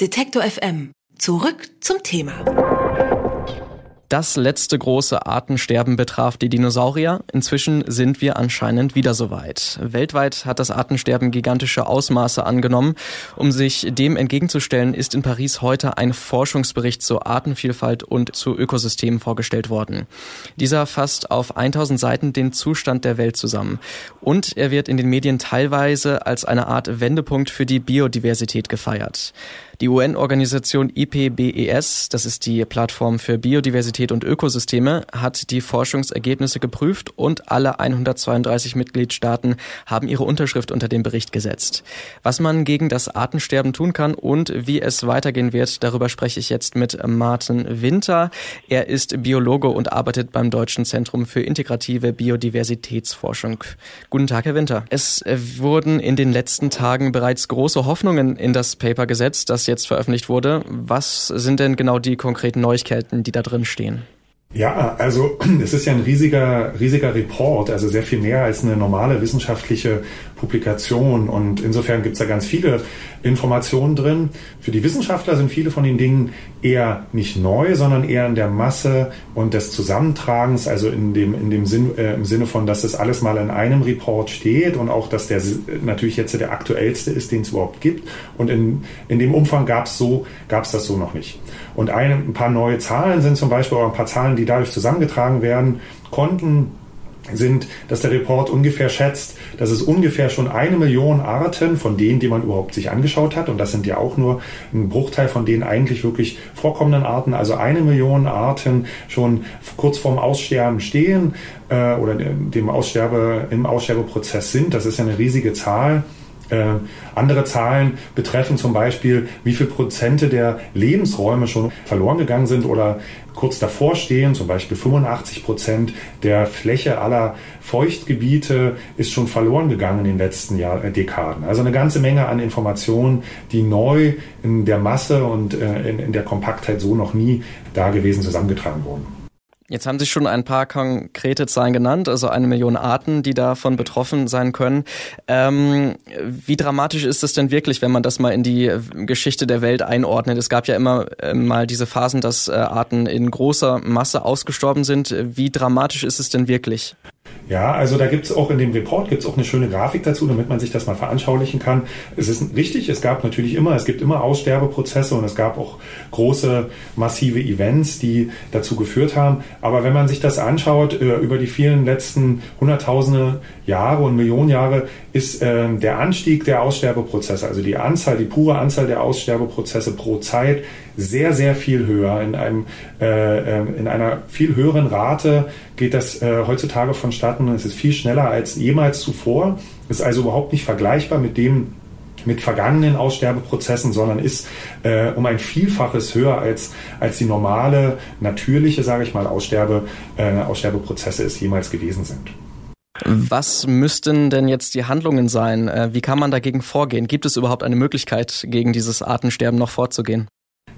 Detektor FM. Zurück zum Thema. Das letzte große Artensterben betraf die Dinosaurier. Inzwischen sind wir anscheinend wieder soweit. Weltweit hat das Artensterben gigantische Ausmaße angenommen. Um sich dem entgegenzustellen, ist in Paris heute ein Forschungsbericht zur Artenvielfalt und zu Ökosystemen vorgestellt worden. Dieser fasst auf 1000 Seiten den Zustand der Welt zusammen. Und er wird in den Medien teilweise als eine Art Wendepunkt für die Biodiversität gefeiert. Die UN-Organisation IPBES, das ist die Plattform für Biodiversität und Ökosysteme, hat die Forschungsergebnisse geprüft und alle 132 Mitgliedstaaten haben ihre Unterschrift unter den Bericht gesetzt. Was man gegen das Artensterben tun kann und wie es weitergehen wird, darüber spreche ich jetzt mit Martin Winter. Er ist Biologe und arbeitet beim Deutschen Zentrum für integrative Biodiversitätsforschung. Guten Tag, Herr Winter. Es wurden in den letzten Tagen bereits große Hoffnungen in das Paper gesetzt, das jetzt veröffentlicht wurde. Was sind denn genau die konkreten Neuigkeiten, die da drin stehen? Ja, also es ist ja ein riesiger, riesiger Report, also sehr viel mehr als eine normale wissenschaftliche Publikation. Und insofern gibt es da ganz viele Informationen drin. Für die Wissenschaftler sind viele von den Dingen eher nicht neu, sondern eher in der Masse und des Zusammentragens, also in dem, in dem Sinn, äh, im Sinne von, dass das alles mal in einem Report steht und auch, dass der natürlich jetzt der aktuellste ist, den es überhaupt gibt. Und in, in dem Umfang gab es so, gab es das so noch nicht. Und ein, ein paar neue Zahlen sind zum Beispiel, oder ein paar Zahlen, die dadurch zusammengetragen werden konnten, sind, dass der Report ungefähr schätzt, dass es ungefähr schon eine Million Arten von denen, die man überhaupt sich angeschaut hat, und das sind ja auch nur ein Bruchteil von den eigentlich wirklich vorkommenden Arten, also eine Million Arten schon kurz vorm Aussterben stehen äh, oder dem Aussterbe, im Aussterbeprozess sind. Das ist ja eine riesige Zahl. Äh, andere Zahlen betreffen zum Beispiel, wie viel Prozente der Lebensräume schon verloren gegangen sind oder kurz davor stehen. Zum Beispiel 85 Prozent der Fläche aller Feuchtgebiete ist schon verloren gegangen in den letzten Jahr, äh, Dekaden. Also eine ganze Menge an Informationen, die neu in der Masse und äh, in, in der Kompaktheit so noch nie da gewesen zusammengetragen wurden. Jetzt haben Sie schon ein paar konkrete Zahlen genannt, also eine Million Arten, die davon betroffen sein können. Ähm, wie dramatisch ist es denn wirklich, wenn man das mal in die Geschichte der Welt einordnet? Es gab ja immer äh, mal diese Phasen, dass äh, Arten in großer Masse ausgestorben sind. Wie dramatisch ist es denn wirklich? Ja, also da gibt es auch in dem Report gibt's auch eine schöne Grafik dazu, damit man sich das mal veranschaulichen kann. Es ist richtig, es gab natürlich immer, es gibt immer Aussterbeprozesse und es gab auch große, massive Events, die dazu geführt haben. Aber wenn man sich das anschaut, äh, über die vielen letzten Hunderttausende Jahre und Millionen Jahre, ist äh, der Anstieg der Aussterbeprozesse, also die Anzahl, die pure Anzahl der Aussterbeprozesse pro Zeit, sehr, sehr viel höher. In, einem, äh, ähm, in einer viel höheren Rate geht das äh, heutzutage vonstatten. Es ist viel schneller als jemals zuvor. Ist also überhaupt nicht vergleichbar mit dem, mit vergangenen Aussterbeprozessen, sondern ist äh, um ein Vielfaches höher als, als die normale, natürliche, sage ich mal, Aussterbe, äh, Aussterbeprozesse es jemals gewesen sind. Was müssten denn jetzt die Handlungen sein? Äh, wie kann man dagegen vorgehen? Gibt es überhaupt eine Möglichkeit, gegen dieses Artensterben noch vorzugehen?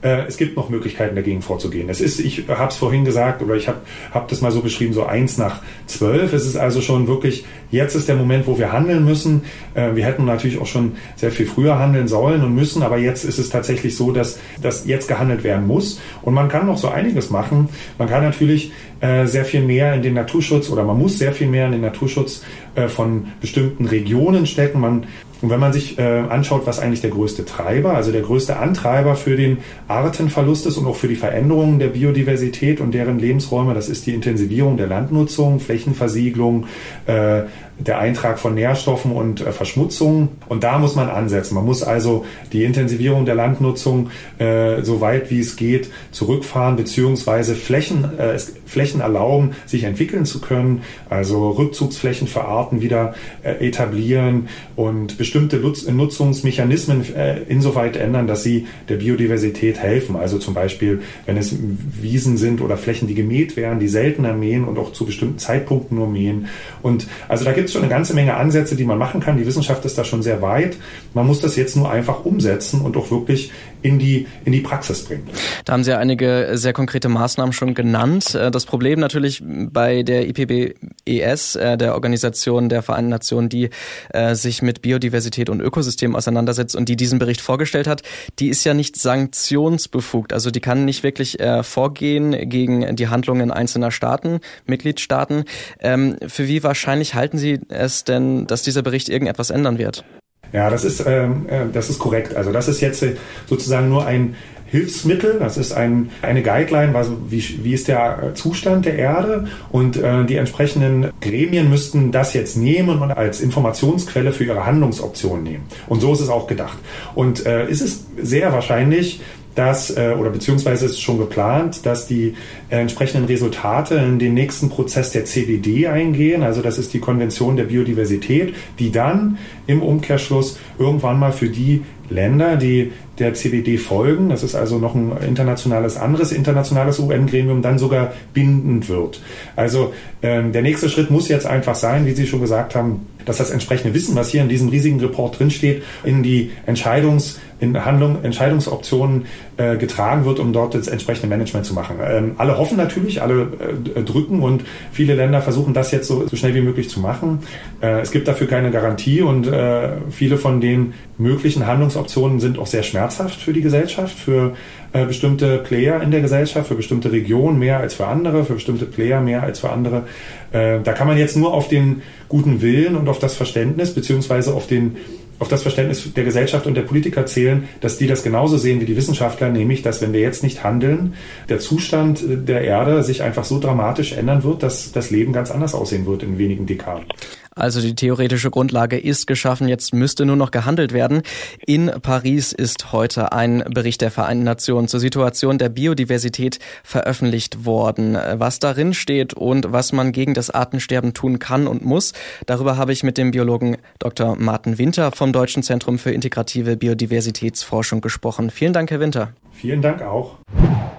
Äh, es gibt noch Möglichkeiten dagegen vorzugehen. Es ist, ich habe es vorhin gesagt oder ich habe hab das mal so beschrieben, so eins nach zwölf. Es ist also schon wirklich, jetzt ist der Moment, wo wir handeln müssen. Äh, wir hätten natürlich auch schon sehr viel früher handeln sollen und müssen, aber jetzt ist es tatsächlich so, dass, dass jetzt gehandelt werden muss. Und man kann noch so einiges machen. Man kann natürlich äh, sehr viel mehr in den Naturschutz oder man muss sehr viel mehr in den Naturschutz von bestimmten Regionen stecken. Man und wenn man sich äh, anschaut, was eigentlich der größte Treiber, also der größte Antreiber für den Artenverlust ist und auch für die Veränderungen der Biodiversität und deren Lebensräume, das ist die Intensivierung der Landnutzung, Flächenversiegelung, äh, der Eintrag von Nährstoffen und äh, Verschmutzung. Und da muss man ansetzen. Man muss also die Intensivierung der Landnutzung äh, so weit wie es geht zurückfahren, beziehungsweise Flächen, äh, Flächen erlauben, sich entwickeln zu können, also Rückzugsflächen für Arten wieder äh, etablieren und bestimmte Nutz Nutzungsmechanismen äh, insoweit ändern, dass sie der Biodiversität helfen. Also zum Beispiel, wenn es Wiesen sind oder Flächen, die gemäht werden, die seltener mähen und auch zu bestimmten Zeitpunkten nur mähen. Und also da gibt es schon eine ganze Menge Ansätze, die man machen kann. Die Wissenschaft ist da schon sehr weit. Man muss das jetzt nur einfach umsetzen und auch wirklich in die, in die Praxis bringen. Da haben Sie ja einige sehr konkrete Maßnahmen schon genannt. Äh, das Problem natürlich bei der IPBES, äh, der Organisation der Vereinten Nationen, die äh, sich mit Biodiversität und Ökosystemen auseinandersetzt und die diesen Bericht vorgestellt hat, die ist ja nicht sanktionsbefugt. Also die kann nicht wirklich vorgehen gegen die Handlungen einzelner Staaten, Mitgliedstaaten. Ähm, für wie wahrscheinlich halten Sie es denn, dass dieser Bericht irgendetwas ändern wird? Ja, das ist, ähm, äh, das ist korrekt. Also das ist jetzt äh, sozusagen nur ein Hilfsmittel, das ist ein, eine Guideline, also wie, wie ist der Zustand der Erde und äh, die entsprechenden Gremien müssten das jetzt nehmen und als Informationsquelle für ihre Handlungsoptionen nehmen. Und so ist es auch gedacht. Und äh, ist es sehr wahrscheinlich, dass, äh, oder beziehungsweise ist schon geplant, dass die äh, entsprechenden Resultate in den nächsten Prozess der CBD eingehen. Also das ist die Konvention der Biodiversität, die dann im Umkehrschluss irgendwann mal für die Länder, die der CBD folgen, das ist also noch ein internationales, anderes internationales UN-Gremium, dann sogar bindend wird. Also ähm, der nächste Schritt muss jetzt einfach sein, wie Sie schon gesagt haben, dass das entsprechende Wissen, was hier in diesem riesigen Report drinsteht, in die Entscheidungs- in Handlung, Entscheidungsoptionen äh, getragen wird, um dort das entsprechende Management zu machen. Ähm, alle hoffen natürlich, alle äh, drücken und viele Länder versuchen das jetzt so, so schnell wie möglich zu machen. Äh, es gibt dafür keine Garantie und äh, viele von den möglichen Handlungsoptionen sind auch sehr schmerzhaft für die Gesellschaft, für äh, bestimmte Player in der Gesellschaft, für bestimmte Regionen mehr als für andere, für bestimmte Player mehr als für andere. Äh, da kann man jetzt nur auf den guten Willen und auf das Verständnis beziehungsweise auf den auf das Verständnis der Gesellschaft und der Politiker zählen, dass die das genauso sehen wie die Wissenschaftler, nämlich, dass wenn wir jetzt nicht handeln, der Zustand der Erde sich einfach so dramatisch ändern wird, dass das Leben ganz anders aussehen wird in wenigen Dekaden. Also die theoretische Grundlage ist geschaffen, jetzt müsste nur noch gehandelt werden. In Paris ist heute ein Bericht der Vereinten Nationen zur Situation der Biodiversität veröffentlicht worden. Was darin steht und was man gegen das Artensterben tun kann und muss, darüber habe ich mit dem Biologen Dr. Martin Winter vom Deutschen Zentrum für integrative Biodiversitätsforschung gesprochen. Vielen Dank, Herr Winter. Vielen Dank auch.